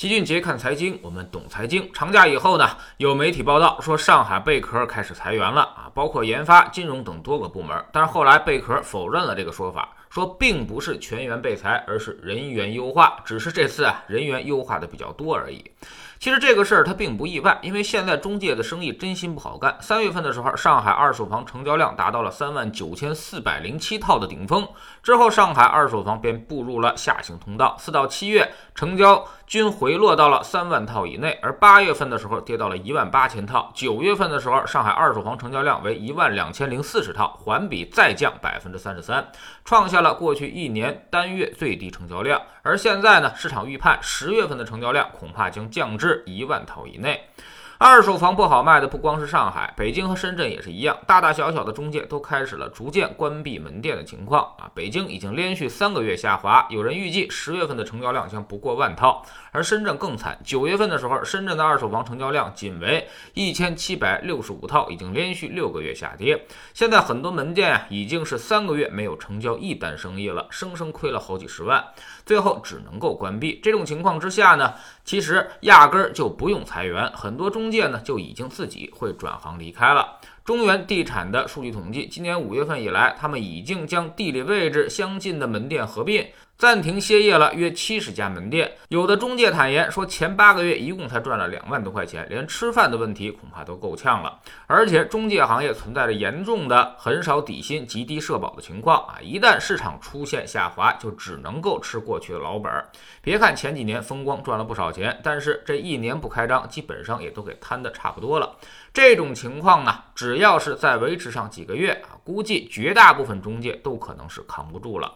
齐俊杰看财经，我们懂财经。长假以后呢，有媒体报道说上海贝壳开始裁员了啊，包括研发、金融等多个部门。但是后来贝壳否认了这个说法，说并不是全员被裁，而是人员优化，只是这次啊人员优化的比较多而已。其实这个事儿它并不意外，因为现在中介的生意真心不好干。三月份的时候，上海二手房成交量达到了三万九千四百零七套的顶峰，之后上海二手房便步入了下行通道。四到七月成交均回落到了三万套以内，而八月份的时候跌到了一万八千套。九月份的时候，上海二手房成交量为一万两千零四十套，环比再降百分之三十三，创下了过去一年单月最低成交量。而现在呢，市场预判十月份的成交量恐怕将降至一万套以内。二手房不好卖的不光是上海，北京和深圳也是一样，大大小小的中介都开始了逐渐关闭门店的情况啊。北京已经连续三个月下滑，有人预计十月份的成交量将不过万套，而深圳更惨，九月份的时候，深圳的二手房成交量仅为一千七百六十五套，已经连续六个月下跌。现在很多门店啊，已经是三个月没有成交一单生意了，生生亏了好几十万，最后只能够关闭。这种情况之下呢，其实压根儿就不用裁员，很多中。介呢就已经自己会转行离开了。中原地产的数据统计，今年五月份以来，他们已经将地理位置相近的门店合并。暂停歇业了约七十家门店，有的中介坦言说，前八个月一共才赚了两万多块钱，连吃饭的问题恐怕都够呛了。而且中介行业存在着严重的很少底薪、极低社保的情况啊！一旦市场出现下滑，就只能够吃过去的老本儿。别看前几年风光赚了不少钱，但是这一年不开张，基本上也都给摊的差不多了。这种情况呢，只要是再维持上几个月啊，估计绝大部分中介都可能是扛不住了。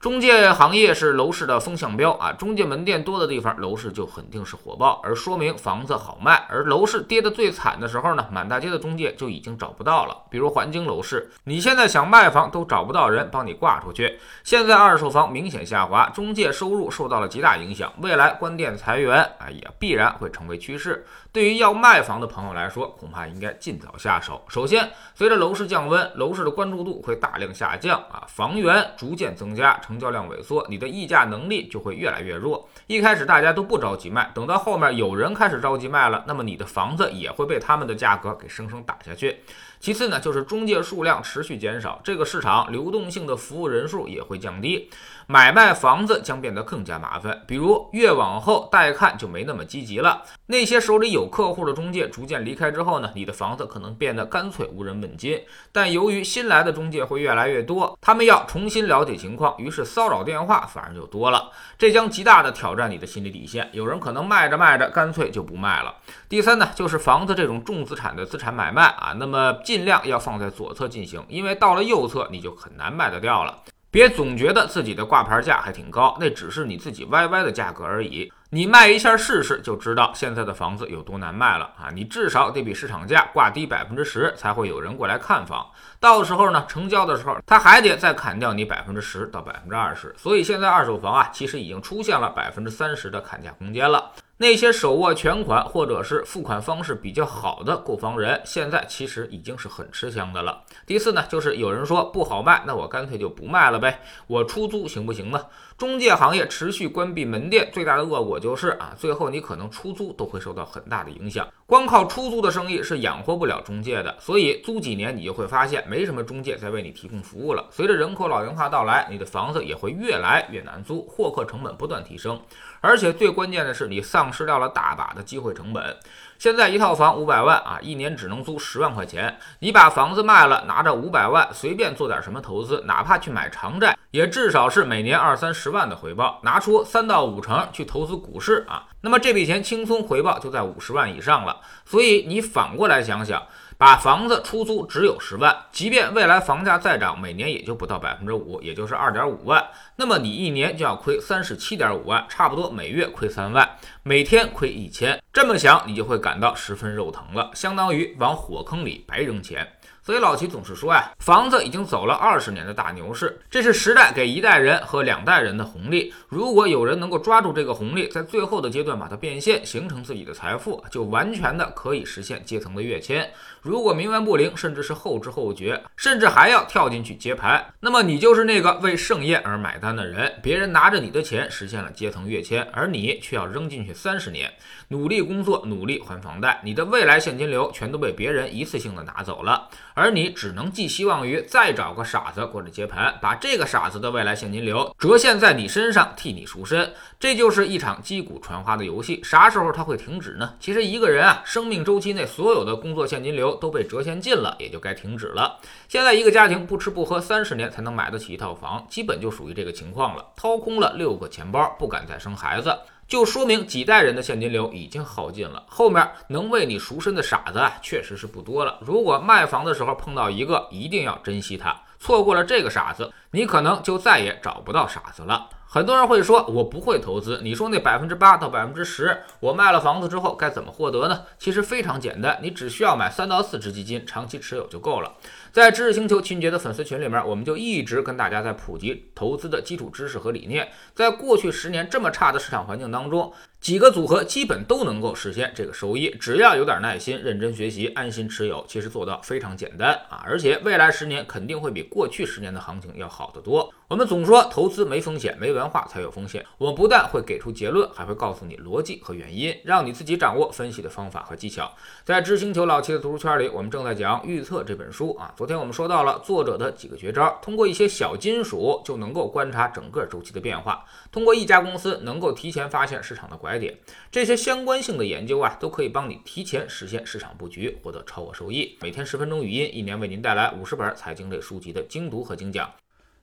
中介行业是楼市的风向标啊，中介门店多的地方，楼市就肯定是火爆，而说明房子好卖。而楼市跌得最惨的时候呢，满大街的中介就已经找不到了。比如环京楼市，你现在想卖房都找不到人帮你挂出去。现在二手房明显下滑，中介收入受到了极大影响，未来关店裁员啊，也必然会成为趋势。对于要卖房的朋友来说，恐怕应该尽早下手。首先，随着楼市降温，楼市的关注度会大量下降啊，房源逐渐增加。成交量萎缩，你的溢价能力就会越来越弱。一开始大家都不着急卖，等到后面有人开始着急卖了，那么你的房子也会被他们的价格给生生打下去。其次呢，就是中介数量持续减少，这个市场流动性的服务人数也会降低，买卖房子将变得更加麻烦。比如越往后带看就没那么积极了，那些手里有客户的中介逐渐离开之后呢，你的房子可能变得干脆无人问津。但由于新来的中介会越来越多，他们要重新了解情况，于是骚扰电话反而就多了，这将极大的挑战你的心理底线。有人可能卖着卖着干脆就不卖了。第三呢，就是房子这种重资产的资产买卖啊，那么。尽量要放在左侧进行，因为到了右侧你就很难卖得掉了。别总觉得自己的挂牌价还挺高，那只是你自己歪歪的价格而已。你卖一下试试，就知道现在的房子有多难卖了啊！你至少得比市场价挂低百分之十，才会有人过来看房。到时候呢，成交的时候他还得再砍掉你百分之十到百分之二十。所以现在二手房啊，其实已经出现了百分之三十的砍价空间了。那些手握全款或者是付款方式比较好的购房人，现在其实已经是很吃香的了。第四呢，就是有人说不好卖，那我干脆就不卖了呗，我出租行不行呢？中介行业持续关闭门店，最大的恶果就是啊，最后你可能出租都会受到很大的影响。光靠出租的生意是养活不了中介的，所以租几年你就会发现没什么中介在为你提供服务了。随着人口老龄化到来，你的房子也会越来越难租，获客成本不断提升，而且最关键的是你丧失掉了大把的机会成本。现在一套房五百万啊，一年只能租十万块钱。你把房子卖了，拿着五百万随便做点什么投资，哪怕去买长债，也至少是每年二三十万的回报。拿出三到五成去投资股市啊，那么这笔钱轻松回报就在五十万以上了。所以你反过来想想。把房子出租只有十万，即便未来房价再涨，每年也就不到百分之五，也就是二点五万。那么你一年就要亏三十七点五万，差不多每月亏三万，每天亏一千。这么想，你就会感到十分肉疼了，相当于往火坑里白扔钱。所以老齐总是说呀，房子已经走了二十年的大牛市，这是时代给一代人和两代人的红利。如果有人能够抓住这个红利，在最后的阶段把它变现，形成自己的财富，就完全的可以实现阶层的跃迁。如果冥顽不灵，甚至是后知后觉，甚至还要跳进去接盘，那么你就是那个为盛宴而买单的人。别人拿着你的钱实现了阶层跃迁，而你却要扔进去三十年，努力工作，努力还房贷，你的未来现金流全都被别人一次性的拿走了。而你只能寄希望于再找个傻子过来接盘，把这个傻子的未来现金流折现在你身上，替你赎身。这就是一场击鼓传花的游戏。啥时候它会停止呢？其实一个人啊，生命周期内所有的工作现金流都被折现尽了，也就该停止了。现在一个家庭不吃不喝三十年才能买得起一套房，基本就属于这个情况了。掏空了六个钱包，不敢再生孩子。就说明几代人的现金流已经耗尽了，后面能为你赎身的傻子啊，确实是不多了。如果卖房的时候碰到一个，一定要珍惜他。错过了这个傻子，你可能就再也找不到傻子了。很多人会说，我不会投资。你说那百分之八到百分之十，我卖了房子之后该怎么获得呢？其实非常简单，你只需要买三到四只基金，长期持有就够了。在知识星球秦杰的粉丝群里面，我们就一直跟大家在普及投资的基础知识和理念。在过去十年这么差的市场环境当中，几个组合基本都能够实现这个收益。只要有点耐心、认真学习、安心持有，其实做到非常简单啊！而且未来十年肯定会比过去十年的行情要好好得多。我们总说投资没风险，没文化才有风险。我们不但会给出结论，还会告诉你逻辑和原因，让你自己掌握分析的方法和技巧。在知星球老七的读书圈里，我们正在讲《预测》这本书啊。昨天我们说到了作者的几个绝招，通过一些小金属就能够观察整个周期的变化，通过一家公司能够提前发现市场的拐点，这些相关性的研究啊，都可以帮你提前实现市场布局，获得超额收益。每天十分钟语音，一年为您带来五十本财经类书籍的精读和精讲。